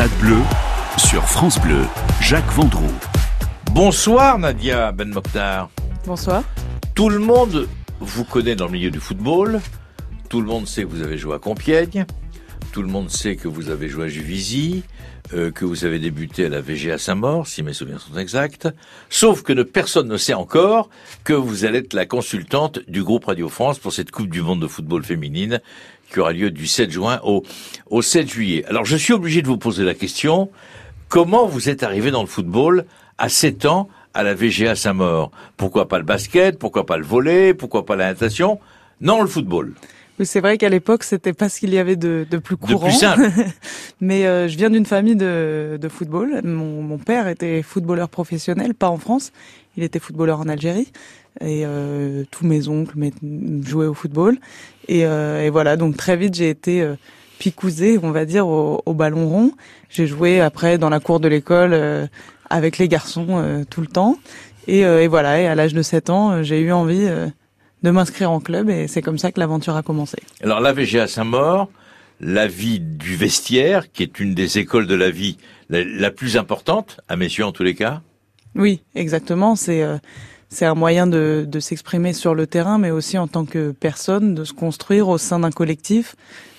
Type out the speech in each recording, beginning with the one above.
Stade Bleu sur France Bleu, Jacques Vendroux. Bonsoir Nadia Ben Mokhtar. Bonsoir. Tout le monde vous connaît dans le milieu du football. Tout le monde sait que vous avez joué à Compiègne. Tout le monde sait que vous avez joué à Juvisy, euh, que vous avez débuté à la VGA Saint-Maur, si mes souvenirs sont exacts. Sauf que ne, personne ne sait encore que vous allez être la consultante du groupe Radio France pour cette Coupe du Monde de football féminine qui aura lieu du 7 juin au, au 7 juillet. Alors je suis obligé de vous poser la question, comment vous êtes arrivé dans le football à 7 ans à la VGA Saint-Maur? Pourquoi pas le basket? Pourquoi pas le volley? Pourquoi pas la natation? Non, le football. Oui, c'est vrai qu'à l'époque, c'était pas ce qu'il y avait de, de plus courant. De plus simple. Mais euh, je viens d'une famille de, de football. Mon, mon, père était footballeur professionnel, pas en France. Il était footballeur en Algérie. Et euh, tous mes oncles jouaient au football. Et, euh, et voilà, donc très vite, j'ai été euh, picousée, on va dire, au, au ballon rond. J'ai joué après dans la cour de l'école euh, avec les garçons tout le temps. Et, et, voilà, et à l'âge de 7 ans, j'ai eu envie de m'inscrire en club et c'est comme ça que l'aventure a commencé. Alors la VGA Saint-Maur, la vie du vestiaire, qui est une des écoles de la vie la, la plus importante, à messieurs en tous les cas Oui, exactement. C'est c'est un moyen de, de s'exprimer sur le terrain, mais aussi en tant que personne, de se construire au sein d'un collectif,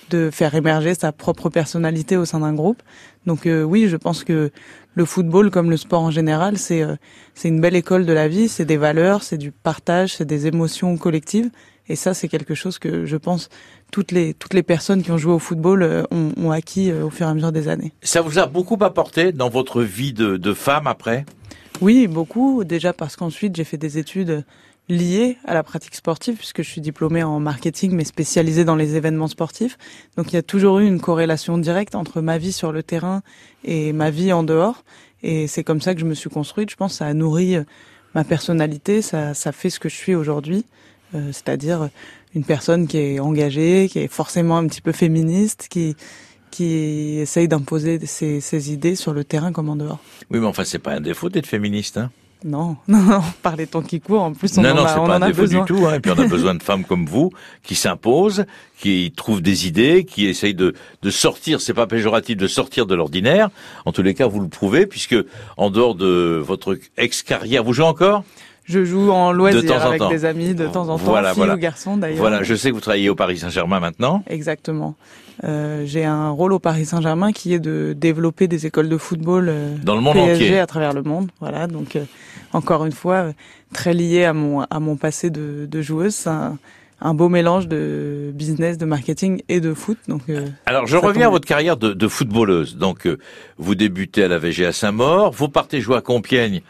de faire émerger sa propre personnalité au sein d'un groupe. Donc euh, oui, je pense que le football, comme le sport en général, c'est euh, c'est une belle école de la vie. C'est des valeurs, c'est du partage, c'est des émotions collectives. Et ça, c'est quelque chose que je pense toutes les toutes les personnes qui ont joué au football euh, ont, ont, acquis euh, au fur et à mesure des années. Ça vous a beaucoup apporté dans votre vie de, de femme après? Oui, beaucoup. Déjà parce qu'ensuite j'ai fait des études liées à la pratique sportive puisque je suis diplômée en marketing mais spécialisée dans les événements sportifs. Donc il y a toujours eu une corrélation directe entre ma vie sur le terrain et ma vie en dehors. Et c'est comme ça que je me suis construite. Je pense que ça a nourri ma personnalité, ça, ça fait ce que je suis aujourd'hui. Euh, c'est-à-dire une personne qui est engagée, qui est forcément un petit peu féministe, qui qui essaye d'imposer ses, ses, idées sur le terrain comme en dehors. Oui, mais enfin, c'est pas un défaut d'être féministe. Hein non, non, non, par les temps qui courent, en plus on non, en non, a, on pas en un a défaut besoin. du tout. Hein. Et puis on a besoin de femmes comme vous qui s'imposent, qui trouvent des idées, qui essayent de, de sortir. C'est pas péjoratif de sortir de l'ordinaire. En tous les cas, vous le prouvez, puisque en dehors de votre ex-carrière, vous jouez encore? Je joue en loisir de temps en avec temps. des amis de temps en temps, voilà, filles voilà. ou garçons d'ailleurs. Voilà, je sais que vous travaillez au Paris Saint-Germain maintenant. Exactement. Euh, j'ai un rôle au Paris Saint-Germain qui est de développer des écoles de football euh, dans le monde PSG entier à travers le monde. Voilà, donc euh, encore une fois euh, très lié à mon à mon passé de, de joueuse. C'est un, un, beau mélange de business, de marketing et de foot. Donc euh, alors je reviens à votre carrière de, de footballeuse. Donc euh, vous débutez à la VGA Saint-Maur, vous partez jouer à Compiègne.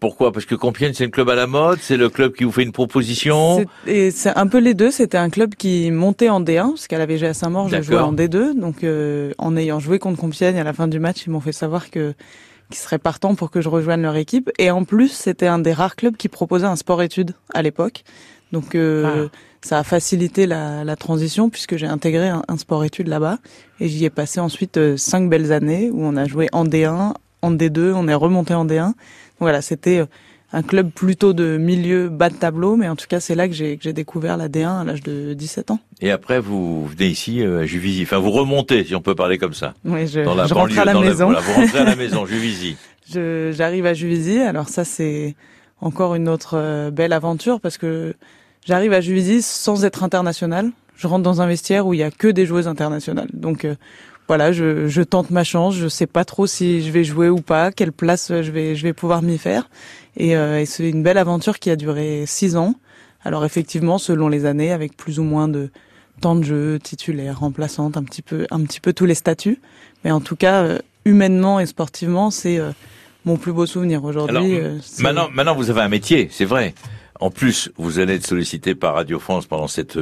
Pourquoi? Parce que Compiègne, c'est le club à la mode, c'est le club qui vous fait une proposition. Et c'est un peu les deux. C'était un club qui montait en D1, parce qu'à la VGA Saint-Maur, je jouais en D2. Donc, euh, en ayant joué contre Compiègne à la fin du match, ils m'ont fait savoir que qu'ils seraient partants pour que je rejoigne leur équipe. Et en plus, c'était un des rares clubs qui proposait un sport-études à l'époque. Donc, euh, ah. ça a facilité la, la transition puisque j'ai intégré un, un sport-études là-bas. Et j'y ai passé ensuite euh, cinq belles années où on a joué en D1, en D2, on est remonté en D1. Voilà, c'était un club plutôt de milieu bas de tableau, mais en tout cas, c'est là que j'ai que j'ai découvert la D1 à l'âge de 17 ans. Et après, vous venez ici à Juvisy. Enfin, vous remontez, si on peut parler comme ça. Oui, je, dans la je banlieue, rentre à la maison. La, voilà, vous rentrez à la maison, Juvisy. Je, j'arrive à Juvisy. Alors ça, c'est encore une autre euh, belle aventure parce que j'arrive à Juvisy sans être international. Je rentre dans un vestiaire où il y a que des joueuses internationales. Donc euh, voilà, je, je, tente ma chance. Je sais pas trop si je vais jouer ou pas, quelle place je vais, je vais pouvoir m'y faire. Et, euh, et c'est une belle aventure qui a duré six ans. Alors effectivement, selon les années, avec plus ou moins de temps de jeu, titulaire, remplaçante, un petit peu, un petit peu tous les statuts. Mais en tout cas, euh, humainement et sportivement, c'est euh, mon plus beau souvenir aujourd'hui. Euh, maintenant, maintenant, vous avez un métier, c'est vrai. En plus, vous allez être sollicité par Radio France pendant cette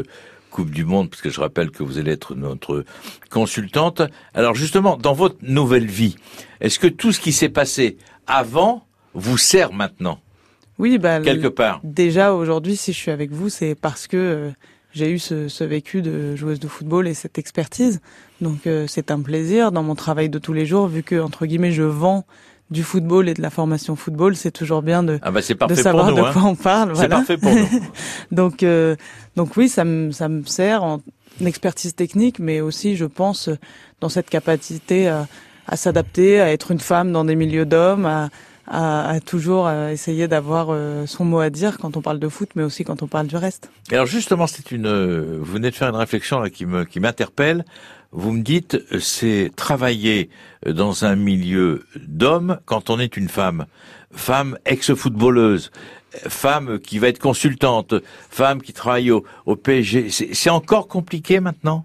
Coupe du Monde, parce que je rappelle que vous allez être notre consultante. Alors justement, dans votre nouvelle vie, est-ce que tout ce qui s'est passé avant vous sert maintenant? Oui, bah, quelque part. Déjà aujourd'hui, si je suis avec vous, c'est parce que euh, j'ai eu ce, ce, vécu de joueuse de football et cette expertise. Donc euh, c'est un plaisir dans mon travail de tous les jours, vu que entre guillemets je vends du football et de la formation football, c'est toujours bien de, ah bah de savoir nous, de hein. quoi on parle. C'est parfait pour nous. donc, euh, donc oui, ça me, ça me sert en expertise technique, mais aussi, je pense, dans cette capacité à, à s'adapter, à être une femme dans des milieux d'hommes, à, à, toujours euh, essayer d'avoir euh, son mot à dire quand on parle de foot, mais aussi quand on parle du reste. alors justement, c'est une, euh, vous venez de faire une réflexion là, qui me qui m'interpelle. Vous me dites, c'est travailler dans un milieu d'hommes quand on est une femme, femme ex-footballeuse, femme qui va être consultante, femme qui travaille au, au PSG. C'est encore compliqué maintenant?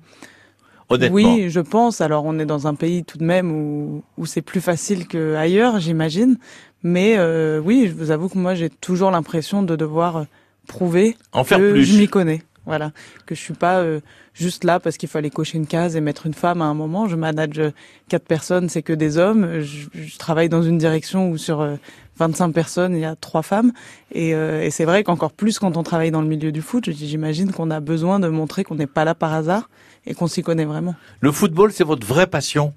Oui, je pense. Alors, on est dans un pays tout de même où, où c'est plus facile qu'ailleurs, j'imagine. Mais euh, oui, je vous avoue que moi j'ai toujours l'impression de devoir euh, prouver en faire que plus. je m'y connais. Voilà, que je suis pas euh, juste là parce qu'il fallait cocher une case et mettre une femme à un moment. Je manage quatre personnes, c'est que des hommes. Je, je, travaille dans une direction où sur 25 personnes, il y a trois femmes. Et, et c'est vrai qu'encore plus quand on travaille dans le milieu du foot, j'imagine qu'on a besoin de montrer qu'on n'est pas là par hasard et qu'on s'y connaît vraiment. Le football, c'est votre vraie passion?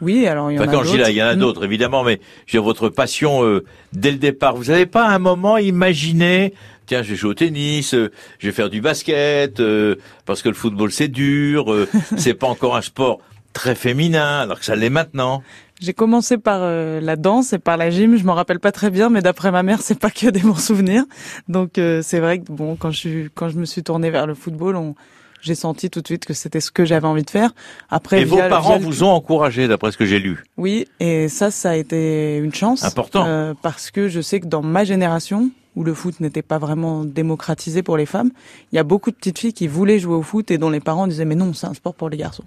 Oui, alors il y en a d'autres. il y en a mm. d'autres, évidemment, mais j'ai votre passion euh, dès le départ. Vous n'avez pas à un moment imaginé, tiens, je vais jouer au tennis, euh, je vais faire du basket, euh, parce que le football c'est dur, c'est pas encore un sport très féminin, alors que ça l'est maintenant. J'ai commencé par la danse et par la gym. Je m'en rappelle pas très bien, mais d'après ma mère, c'est pas que des bons souvenirs. Donc c'est vrai que bon, quand je quand je me suis tournée vers le football, on, j'ai senti tout de suite que c'était ce que j'avais envie de faire. Après, et vos parents vous ont encouragé, d'après ce que j'ai lu. Oui, et ça, ça a été une chance. Important. Euh, parce que je sais que dans ma génération, où le foot n'était pas vraiment démocratisé pour les femmes, il y a beaucoup de petites filles qui voulaient jouer au foot et dont les parents disaient mais non, c'est un sport pour les garçons.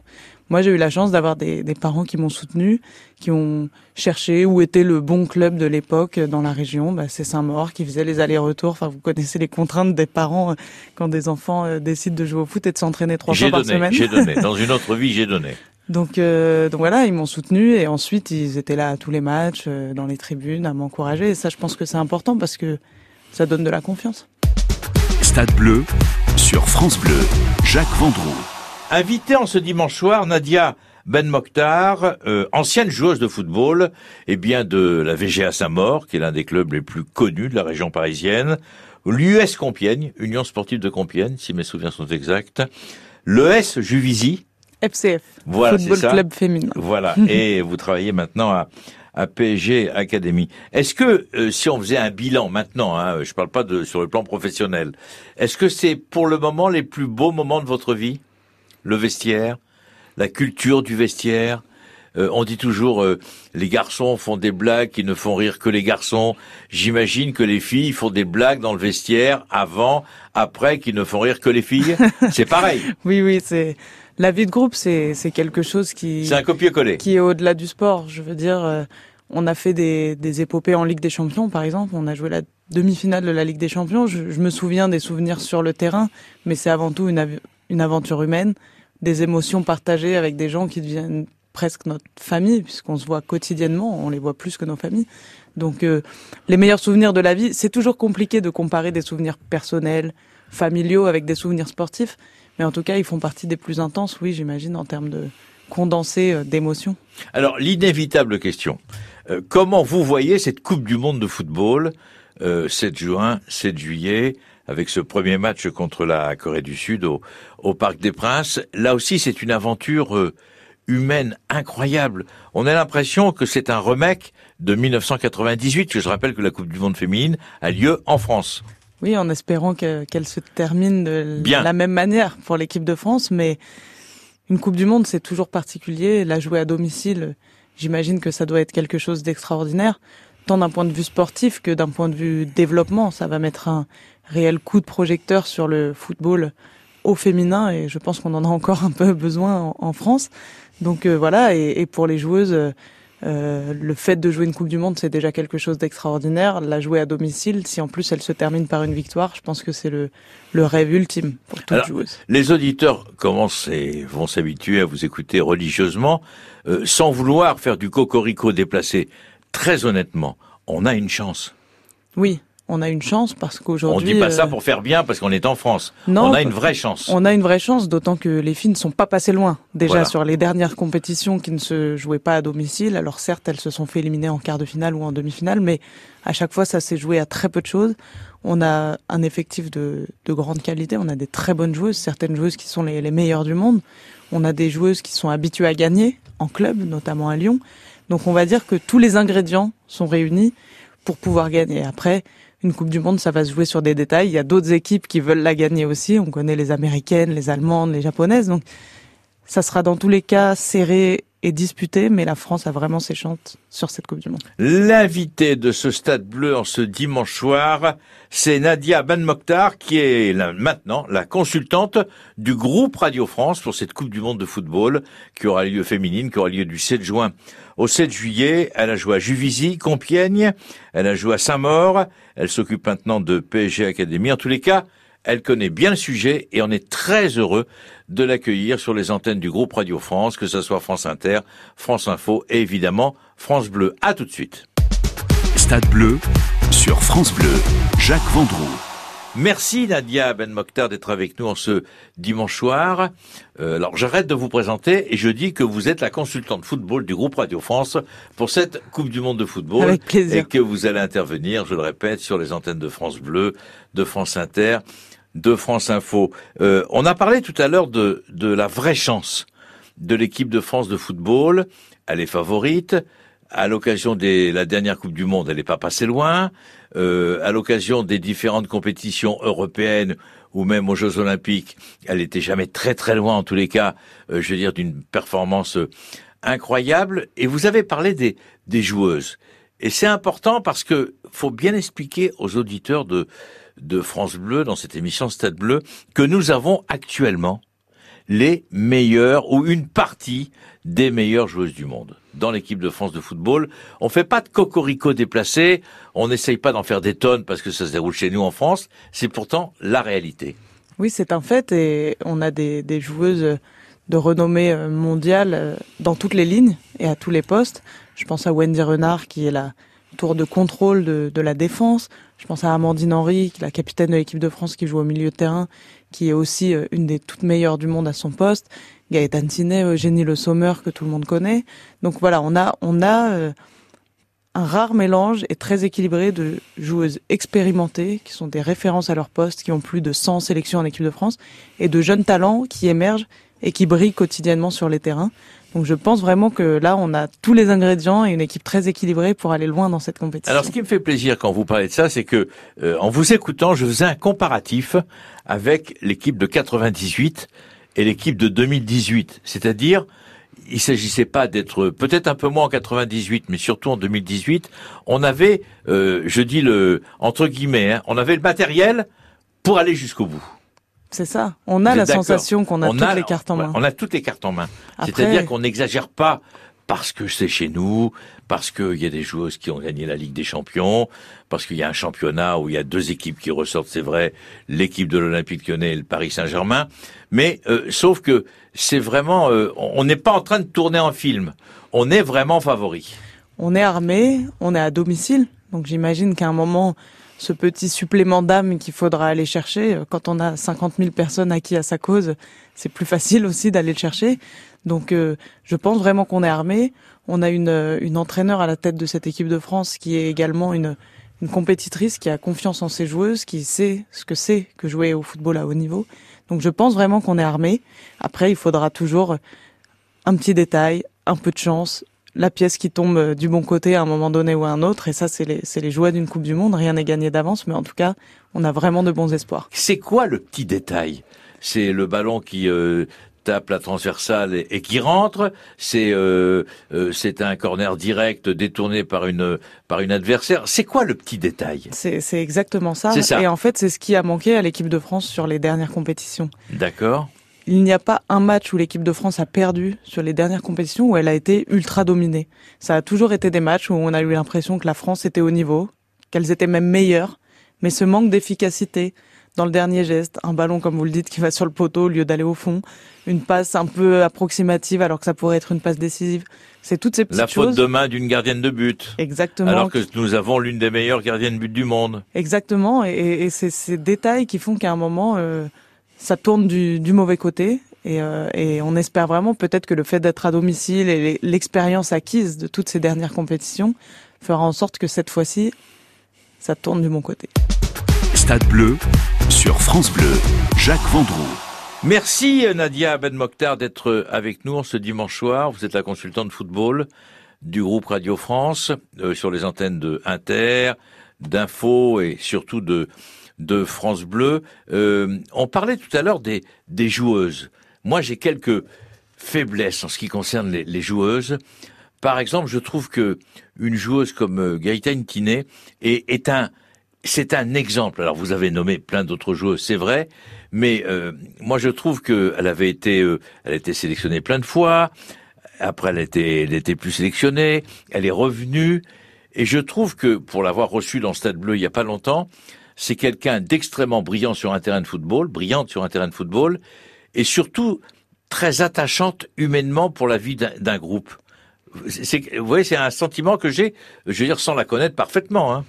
Moi, j'ai eu la chance d'avoir des, des, parents qui m'ont soutenu, qui ont cherché où était le bon club de l'époque dans la région. Bah, c'est Saint-Maur qui faisait les allers-retours. Enfin, vous connaissez les contraintes des parents euh, quand des enfants euh, décident de jouer au foot et de s'entraîner trois fois par semaine. J'ai donné. Dans une autre vie, j'ai donné. Donc, euh, donc voilà, ils m'ont soutenu et ensuite ils étaient là à tous les matchs, dans les tribunes, à m'encourager. Et ça, je pense que c'est important parce que ça donne de la confiance. Stade Bleu sur France Bleu, Jacques Vendroux. Invité en ce dimanche soir, Nadia Ben Mokhtar, euh, ancienne joueuse de football, et bien de la VGA Saint-Maur, qui est l'un des clubs les plus connus de la région parisienne, l'US Compiègne, Union Sportive de Compiègne, si mes souvenirs sont exacts, l'ES Juvisy, FCF, voilà, Football Club Féminin. Voilà, et vous travaillez maintenant à, à PSG Academy. Est-ce que euh, si on faisait un bilan maintenant, hein, je parle pas de sur le plan professionnel, est-ce que c'est pour le moment les plus beaux moments de votre vie? Le vestiaire, la culture du vestiaire. Euh, on dit toujours euh, les garçons font des blagues qui ne font rire que les garçons. J'imagine que les filles font des blagues dans le vestiaire avant, après, qui ne font rire que les filles. c'est pareil. Oui, oui, c'est la vie de groupe, c'est quelque chose qui c'est un copier-coller qui est au-delà du sport. Je veux dire, euh, on a fait des, des épopées en Ligue des Champions, par exemple. On a joué la demi-finale de la Ligue des Champions. Je, me souviens des souvenirs sur le terrain, mais c'est avant tout une, une aventure humaine, des émotions partagées avec des gens qui deviennent presque notre famille, puisqu'on se voit quotidiennement, on les voit plus que nos familles. Donc euh, les meilleurs souvenirs de la vie, c'est toujours compliqué de comparer des souvenirs personnels, familiaux avec des souvenirs sportifs. Mais en tout cas, ils font partie des plus intenses, oui, j'imagine, en termes de condensé euh, d'émotions. Alors, l'inévitable question. Euh, comment vous voyez cette Coupe du Monde de football, 7 euh, juin, 7 juillet, avec ce premier match contre la Corée du Sud au, Parc des Princes? Là aussi, c'est une aventure humaine incroyable. On a l'impression que c'est un remake de 1998, que je rappelle que la Coupe du Monde féminine a lieu en France. Oui, en espérant qu'elle se termine de la même manière pour l'équipe de France, mais une Coupe du Monde, c'est toujours particulier. La jouer à domicile, j'imagine que ça doit être quelque chose d'extraordinaire, tant d'un point de vue sportif que d'un point de vue développement. Ça va mettre un réel coup de projecteur sur le football au féminin et je pense qu'on en a encore un peu besoin en, France. Donc euh, voilà, et, et, pour les joueuses, euh, euh, le fait de jouer une Coupe du Monde, c'est déjà quelque chose d'extraordinaire. La jouer à domicile, si en plus elle se termine par une victoire, je pense que c'est le, le rêve ultime pour toute joueuse. Les auditeurs commencent et vont s'habituer à vous écouter religieusement, euh, sans vouloir faire du cocorico déplacé? Très honnêtement, on a une chance. Oui, on a une chance parce qu'aujourd'hui. On dit pas ça pour faire bien parce qu'on est en France. Non, on a une vraie chance. On a une vraie chance, d'autant que les filles ne sont pas passées loin. Déjà sur les dernières compétitions qui ne se jouaient pas à domicile. Alors certes, elles se sont fait éliminer en quart de finale ou en demi-finale, mais à chaque fois, ça s'est joué à très peu de choses. On a un effectif de, de grande qualité. On a des très bonnes joueuses, certaines joueuses qui sont les, les meilleures du monde. On a des joueuses qui sont habituées à gagner en club, notamment à Lyon. Donc on va dire que tous les ingrédients sont réunis pour pouvoir gagner. Après, une Coupe du Monde, ça va se jouer sur des détails. Il y a d'autres équipes qui veulent la gagner aussi. On connaît les Américaines, les Allemandes, les Japonaises. Donc, ça sera dans tous les cas serré et disputé, mais la France a vraiment ses chances sur cette Coupe du Monde. L'invité de ce Stade Bleu en ce dimanche soir, c'est Nadia Ben Mokhtar, qui est maintenant la consultante du groupe Radio France pour cette Coupe du Monde de football, qui aura lieu féminine, qui aura lieu du 7 juin au 7 juillet. Elle a joué à Juvisy, Compiègne, elle a joué à Saint-Maur, elle s'occupe maintenant de PSG Academy. En tous les cas, elle connaît bien le sujet et on est très heureux de l'accueillir sur les antennes du groupe Radio France, que ce soit France Inter, France Info et évidemment France Bleu. À tout de suite. Stade Bleu sur France Bleu. Jacques Vendroux. Merci Nadia Ben Mokhtar d'être avec nous en ce dimanche soir. Euh, alors j'arrête de vous présenter et je dis que vous êtes la consultante football du groupe Radio France pour cette Coupe du Monde de football. Avec plaisir. Et que vous allez intervenir, je le répète, sur les antennes de France Bleu, de France Inter, de France Info. Euh, on a parlé tout à l'heure de, de la vraie chance de l'équipe de France de football. Elle est favorite. À l'occasion de la dernière Coupe du Monde, elle n'est pas passée loin. Euh, à l'occasion des différentes compétitions européennes ou même aux Jeux Olympiques, elle n'était jamais très très loin en tous les cas, euh, je veux dire, d'une performance incroyable. Et vous avez parlé des, des joueuses. Et c'est important parce que faut bien expliquer aux auditeurs de, de France Bleu, dans cette émission Stade Bleu, que nous avons actuellement les meilleurs ou une partie des meilleures joueuses du monde dans l'équipe de France de football. On fait pas de cocorico déplacé, on n'essaye pas d'en faire des tonnes parce que ça se déroule chez nous en France. C'est pourtant la réalité. Oui, c'est un fait et on a des, des joueuses de renommée mondiale dans toutes les lignes et à tous les postes. Je pense à Wendy Renard qui est la tour de contrôle de, de la défense. Je pense à Amandine Henry, la capitaine de l'équipe de France qui joue au milieu de terrain, qui est aussi euh, une des toutes meilleures du monde à son poste. Gaëtan Sinet, Eugénie Le Sommer que tout le monde connaît. Donc voilà, on a on a euh, un rare mélange et très équilibré de joueuses expérimentées qui sont des références à leur poste, qui ont plus de 100 sélections en équipe de France, et de jeunes talents qui émergent et qui brillent quotidiennement sur les terrains. Donc je pense vraiment que là, on a tous les ingrédients et une équipe très équilibrée pour aller loin dans cette compétition. Alors ce qui me fait plaisir quand vous parlez de ça, c'est que euh, en vous écoutant, je faisais un comparatif avec l'équipe de 98 et l'équipe de 2018. C'est-à-dire, il s'agissait pas d'être peut-être un peu moins en 98, mais surtout en 2018, on avait, euh, je dis le entre guillemets, hein, on avait le matériel pour aller jusqu'au bout. C'est ça. On a la sensation qu'on a toutes les cartes en main. On a toutes les cartes en main. C'est-à-dire qu'on n'exagère pas parce que c'est chez nous, parce qu'il y a des joueuses qui ont gagné la Ligue des Champions, parce qu'il y a un championnat où il y a deux équipes qui ressortent, c'est vrai, l'équipe de l'Olympique Lyonnais et le Paris Saint-Germain. Mais euh, sauf que c'est vraiment, euh, on n'est pas en train de tourner en film. On est vraiment favori. On est armé, on est à domicile, donc j'imagine qu'à un moment ce petit supplément d'âme qu'il faudra aller chercher. Quand on a 50 000 personnes acquis à sa cause, c'est plus facile aussi d'aller le chercher. Donc euh, je pense vraiment qu'on est armé. On a une, une entraîneur à la tête de cette équipe de France qui est également une, une compétitrice qui a confiance en ses joueuses, qui sait ce que c'est que jouer au football à haut niveau. Donc je pense vraiment qu'on est armé. Après, il faudra toujours un petit détail, un peu de chance, la pièce qui tombe euh, du bon côté à un moment donné ou à un autre. Et ça, c'est les, les joies d'une Coupe du Monde. Rien n'est gagné d'avance, mais en tout cas, on a vraiment de bons espoirs. C'est quoi le petit détail? C'est le ballon qui euh, tape la transversale et, qui rentre. C'est euh, c'est un corner direct détourné par une par une adversaire. C'est quoi le petit détail? C'est exactement ça. ça. Et en fait, c'est ce qui a manqué à l'équipe de France sur les dernières compétitions. D'accord il n'y a pas un match où l'équipe de France a perdu sur les dernières compétitions où elle a été ultra dominée. Ça a toujours été des matchs où on a eu l'impression que la France était au niveau, qu'elles étaient même meilleures, mais ce manque d'efficacité dans le dernier geste, un ballon comme vous le dites qui va sur le poteau au lieu d'aller au fond, une passe un peu approximative alors que ça pourrait être une passe décisive. C'est toutes ces petites choses. La faute de main d'une gardienne de but. Exactement. Alors que nous avons l'une des meilleures gardiennes de but du monde. Exactement. Et, c'est ces détails qui font qu'à un moment, euh, ça tourne du, du mauvais côté. Et, euh, et, on espère vraiment peut-être que le fait d'être à domicile et l'expérience acquise de toutes ces dernières compétitions fera en sorte que cette fois-ci, ça tourne du bon côté. Stade bleu sur France Bleu, Jacques Vendroux. Merci Nadia Ben Mokhtar d'être avec nous ce dimanche soir. Vous êtes la consultante de football du groupe Radio France euh, sur les antennes de Inter, d'Info et surtout de de France Bleu. Euh, on parlait tout à l'heure des des joueuses. Moi, j'ai quelques faiblesses en ce qui concerne les, les, joueuses. Par exemple, je trouve que une joueuse comme euh, Gaëtane Tinet est, est un c'est un exemple. Alors vous avez nommé plein d'autres joueuses, c'est vrai, mais euh, moi je trouve qu'elle avait été, euh, elle a été sélectionnée plein de fois. Après, elle était, elle était plus sélectionnée. Elle est revenue, et je trouve que pour l'avoir reçue dans Stade Bleu il y a pas longtemps, c'est quelqu'un d'extrêmement brillant sur un terrain de football, brillante sur un terrain de football, et surtout très attachante humainement pour la vie d'un groupe. vous voyez, c'est un sentiment que j'ai, je veux dire, sans la connaître parfaitement. Hein.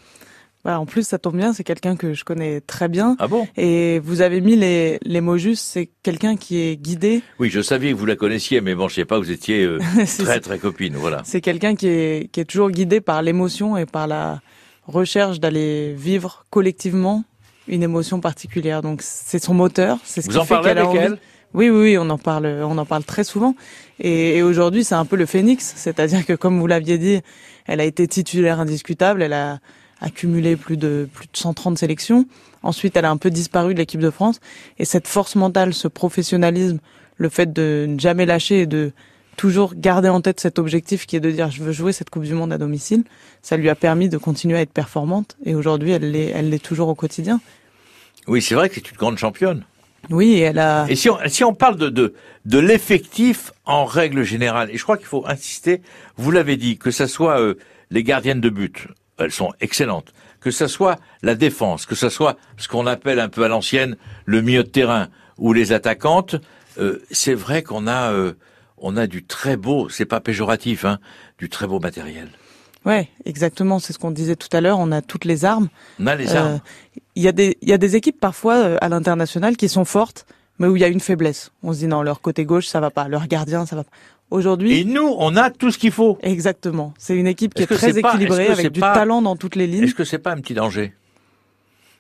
Bah, en plus, ça tombe bien, c'est quelqu'un que je connais très bien. Ah bon? Et vous avez mis les, les mots justes, c'est quelqu'un qui est guidé. Oui, je savais que vous la connaissiez, mais bon, je sais pas, vous étiez euh, très très copine, voilà. C'est quelqu'un qui est, qui est toujours guidé par l'émotion et par la recherche d'aller vivre collectivement une émotion particulière. Donc c'est son moteur, c'est ce vous qui fait qu'elle a avec elle? Oui, oui, oui, on en parle, on en parle très souvent. Et, et aujourd'hui, c'est un peu le phénix, c'est-à-dire que comme vous l'aviez dit, elle a été titulaire indiscutable, elle a accumulé plus de plus de 130 sélections. Ensuite, elle a un peu disparu de l'équipe de France. Et cette force mentale, ce professionnalisme, le fait de ne jamais lâcher et de toujours garder en tête cet objectif qui est de dire je veux jouer cette Coupe du Monde à domicile, ça lui a permis de continuer à être performante. Et aujourd'hui, elle l'est, elle l'est toujours au quotidien. Oui, c'est vrai que c'est une grande championne. Oui, elle a. Et si on, si on parle de, de, de l'effectif en règle générale, et je crois qu'il faut insister, vous l'avez dit, que ce soit euh, les gardiennes de but, elles sont excellentes. Que ce soit la défense, que ce soit ce qu'on appelle un peu à l'ancienne le milieu de terrain ou les attaquantes, euh, c'est vrai qu'on a euh, on a du très beau, c'est pas péjoratif, hein, du très beau matériel. Ouais, exactement, c'est ce qu'on disait tout à l'heure. On a toutes les armes. On a les armes. Il y a des il y a des équipes parfois à l'international qui sont fortes, mais où il y a une faiblesse. On se dit non, leur côté gauche ça va pas, leur gardien ça va pas. Aujourd'hui. Et nous, on a tout ce qu'il faut. Exactement. C'est une équipe qui est, très équilibrée, avec du talent dans toutes les lignes. Est-ce que c'est pas un petit danger?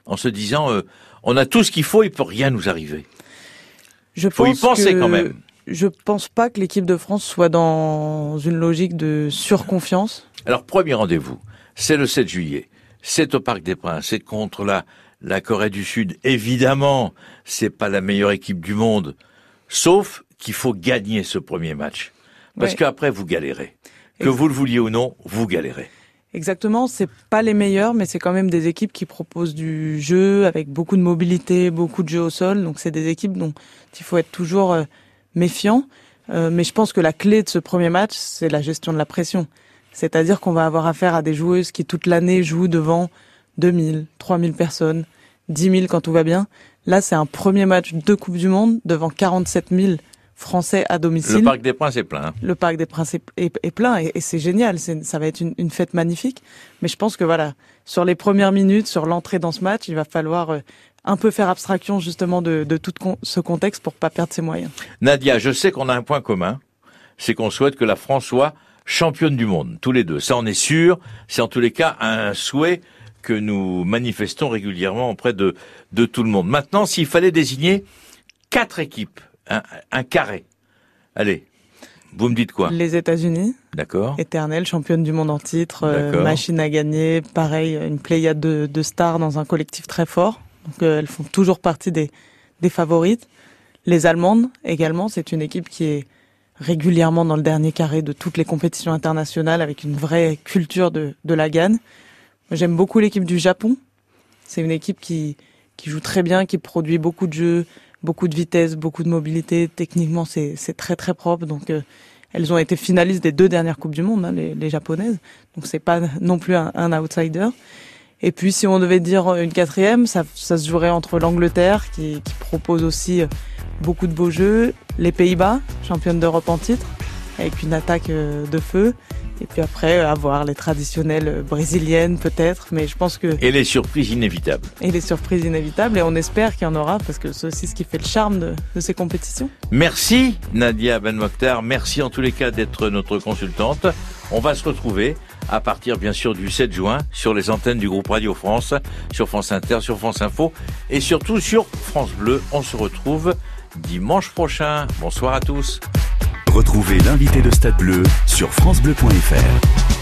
En se disant, euh, on a tout ce qu'il faut, il peut rien nous arriver. Je faut pense y penser que... quand même. Je pense pas que l'équipe de France soit dans une logique de surconfiance. Alors, premier rendez-vous, c'est le 7 juillet. C'est au Parc des Princes. C'est contre la, la Corée du Sud. Évidemment, c'est pas la meilleure équipe du monde. Sauf qu'il faut gagner ce premier match. Parce qu'après, vous galérez. Que vous le vouliez ou non, vous galérez. Exactement, c'est pas les meilleurs, mais c'est quand même des équipes qui proposent du jeu avec beaucoup de mobilité, beaucoup de jeu au sol. Donc c'est des équipes dont il faut être toujours euh, méfiant. Euh, mais je pense que la clé de ce premier match, c'est la gestion de la pression. C'est-à-dire qu'on va avoir affaire à des joueuses qui toute l'année jouent devant 2000, 3000 personnes, 10 000 quand tout va bien. Là, c'est un premier match de Coupe du Monde devant 47 000 français à domicile. Le Parc des Princes est plein. Hein. Le Parc des Princes est, plein et, c'est génial. Ça va être une, fête magnifique. Mais je pense que voilà, sur les premières minutes, sur l'entrée dans ce match, il va falloir euh, un peu faire abstraction justement de, tout ce contexte pour pas perdre ses moyens. Nadia, je sais qu'on a un point commun, c'est qu'on souhaite que la France soit championne du monde, tous les deux. Ça, on est sûr. C'est en tous les cas un souhait que nous manifestons régulièrement auprès de, de tout le monde. Maintenant, s'il fallait désigner quatre équipes un, carré. Allez, vous me dites quoi? Les États-Unis. D'accord. Éternelle, championne du monde en titre, euh, machine à gagner, pareil, une pléiade de, de, stars dans un collectif très fort. Donc euh, elles font toujours partie des, des favorites. Les Allemandes également, c'est une équipe qui est régulièrement dans le dernier carré de toutes les compétitions internationales avec une vraie culture de, de la gagne. J'aime beaucoup l'équipe du Japon. C'est une équipe qui, qui joue très bien, qui produit beaucoup de jeux, beaucoup de vitesse, beaucoup de mobilité. Techniquement, c'est très très propre. Donc, euh, elles ont été finalistes des deux dernières coupes du monde, hein, les, les, japonaises. Donc, c'est pas non plus un, outsider. Et puis si on devait dire une quatrième, ça, ça se jouerait entre l'Angleterre qui, qui, propose aussi beaucoup de beaux jeux, les Pays-Bas, championne d'Europe en titre, avec une attaque de feu, et puis après, avoir les traditionnelles brésiliennes peut-être, mais je pense que... Et les surprises inévitables. Et les surprises inévitables, et on espère qu'il y en aura, parce que c'est aussi ce qui fait le charme de, de ces compétitions. Merci Nadia Ben Mokhtar, merci en tous les cas d'être notre consultante. On va se retrouver à partir bien sûr du 7 juin sur les antennes du groupe Radio France, sur France Inter, sur France Info et surtout sur France Bleu. On se retrouve dimanche prochain. Bonsoir à tous. Retrouvez l'invité de Stade Bleu sur francebleu.fr.